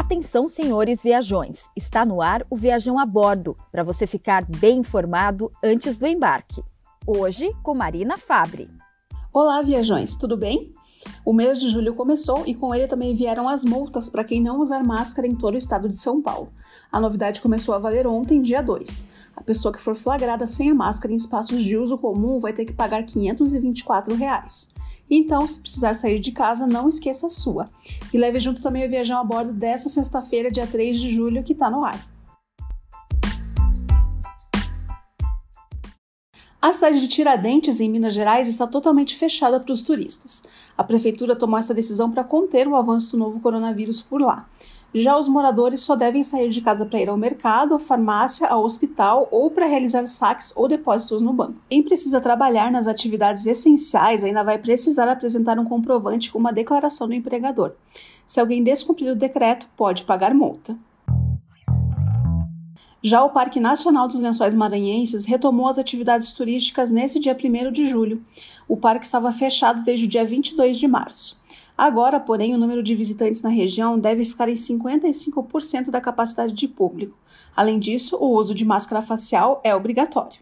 Atenção, senhores viajões! Está no ar o Viajão a Bordo, para você ficar bem informado antes do embarque. Hoje, com Marina Fabre. Olá, viajões, tudo bem? O mês de julho começou e com ele também vieram as multas para quem não usar máscara em todo o estado de São Paulo. A novidade começou a valer ontem, dia 2. A pessoa que for flagrada sem a máscara em espaços de uso comum vai ter que pagar 524 reais. Então, se precisar sair de casa, não esqueça a sua. E leve junto também o viajão a bordo dessa sexta-feira, dia 3 de julho, que está no ar. A cidade de Tiradentes, em Minas Gerais, está totalmente fechada para os turistas. A prefeitura tomou essa decisão para conter o avanço do novo coronavírus por lá. Já os moradores só devem sair de casa para ir ao mercado, à farmácia, ao hospital ou para realizar saques ou depósitos no banco. Quem precisa trabalhar nas atividades essenciais ainda vai precisar apresentar um comprovante com uma declaração do empregador. Se alguém descumprir o decreto, pode pagar multa. Já o Parque Nacional dos Lençóis Maranhenses retomou as atividades turísticas nesse dia 1 de julho. O parque estava fechado desde o dia 22 de março. Agora, porém, o número de visitantes na região deve ficar em 55% da capacidade de público. Além disso, o uso de máscara facial é obrigatório.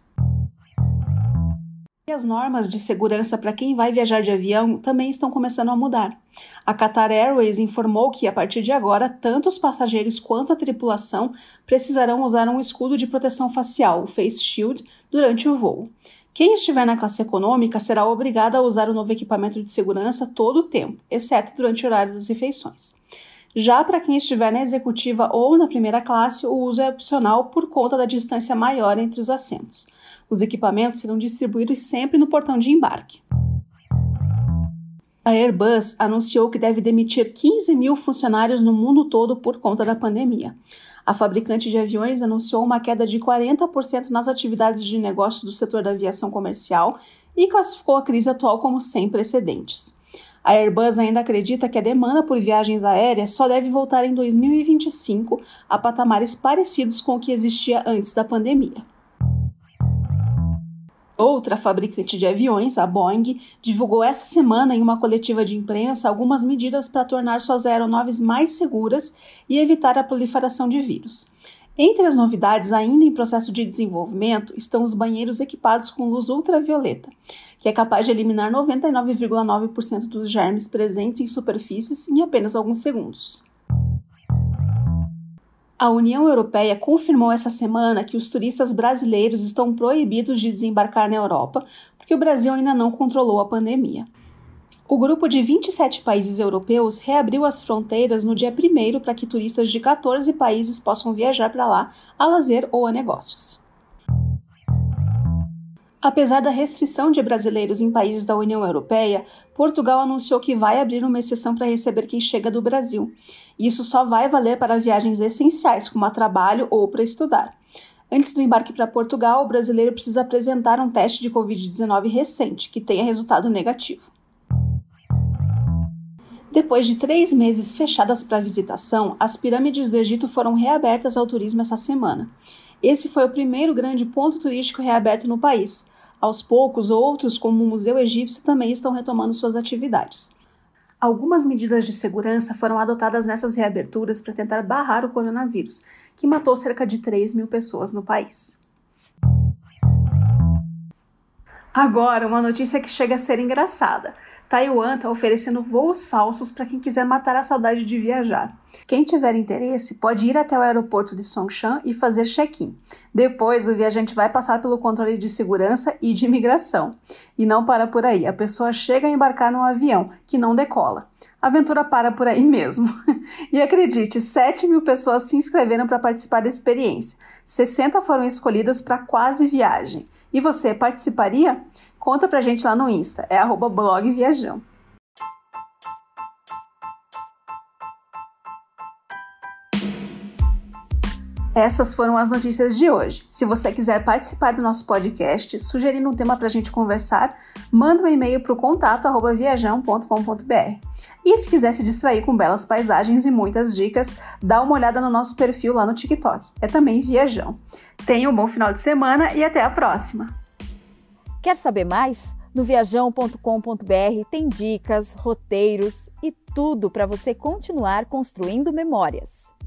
E as normas de segurança para quem vai viajar de avião também estão começando a mudar. A Qatar Airways informou que, a partir de agora, tanto os passageiros quanto a tripulação precisarão usar um escudo de proteção facial, o Face Shield, durante o voo. Quem estiver na classe econômica será obrigado a usar o novo equipamento de segurança todo o tempo, exceto durante o horário das refeições. Já para quem estiver na executiva ou na primeira classe, o uso é opcional por conta da distância maior entre os assentos. Os equipamentos serão distribuídos sempre no portão de embarque. A Airbus anunciou que deve demitir 15 mil funcionários no mundo todo por conta da pandemia. A fabricante de aviões anunciou uma queda de 40% nas atividades de negócio do setor da aviação comercial e classificou a crise atual como sem precedentes. A Airbus ainda acredita que a demanda por viagens aéreas só deve voltar em 2025 a patamares parecidos com o que existia antes da pandemia. Outra fabricante de aviões, a Boeing, divulgou essa semana em uma coletiva de imprensa algumas medidas para tornar suas aeronaves mais seguras e evitar a proliferação de vírus. Entre as novidades ainda em processo de desenvolvimento estão os banheiros equipados com luz ultravioleta, que é capaz de eliminar 99,9% dos germes presentes em superfícies em apenas alguns segundos. A União Europeia confirmou essa semana que os turistas brasileiros estão proibidos de desembarcar na Europa porque o Brasil ainda não controlou a pandemia. O grupo de 27 países europeus reabriu as fronteiras no dia 1 para que turistas de 14 países possam viajar para lá a lazer ou a negócios. Apesar da restrição de brasileiros em países da União Europeia, Portugal anunciou que vai abrir uma exceção para receber quem chega do Brasil. Isso só vai valer para viagens essenciais, como a trabalho ou para estudar. Antes do embarque para Portugal, o brasileiro precisa apresentar um teste de Covid-19 recente, que tenha resultado negativo. Depois de três meses fechadas para visitação, as pirâmides do Egito foram reabertas ao turismo essa semana. Esse foi o primeiro grande ponto turístico reaberto no país. Aos poucos, outros, como o Museu Egípcio, também estão retomando suas atividades. Algumas medidas de segurança foram adotadas nessas reaberturas para tentar barrar o coronavírus, que matou cerca de 3 mil pessoas no país. Agora, uma notícia que chega a ser engraçada. Taiwan está oferecendo voos falsos para quem quiser matar a saudade de viajar. Quem tiver interesse pode ir até o aeroporto de Songshan e fazer check-in. Depois, o viajante vai passar pelo controle de segurança e de imigração. E não para por aí, a pessoa chega a embarcar num avião que não decola. A aventura para por aí mesmo. e acredite, 7 mil pessoas se inscreveram para participar da experiência. 60 foram escolhidas para quase viagem. E você participaria? Conta pra gente lá no Insta, é blogviajão. Essas foram as notícias de hoje. Se você quiser participar do nosso podcast, sugerindo um tema para a gente conversar, manda um e-mail para o contato viajão.com.br. E se quiser se distrair com belas paisagens e muitas dicas, dá uma olhada no nosso perfil lá no TikTok. É também Viajão. Tenha um bom final de semana e até a próxima! Quer saber mais? No viajão.com.br tem dicas, roteiros e tudo para você continuar construindo memórias.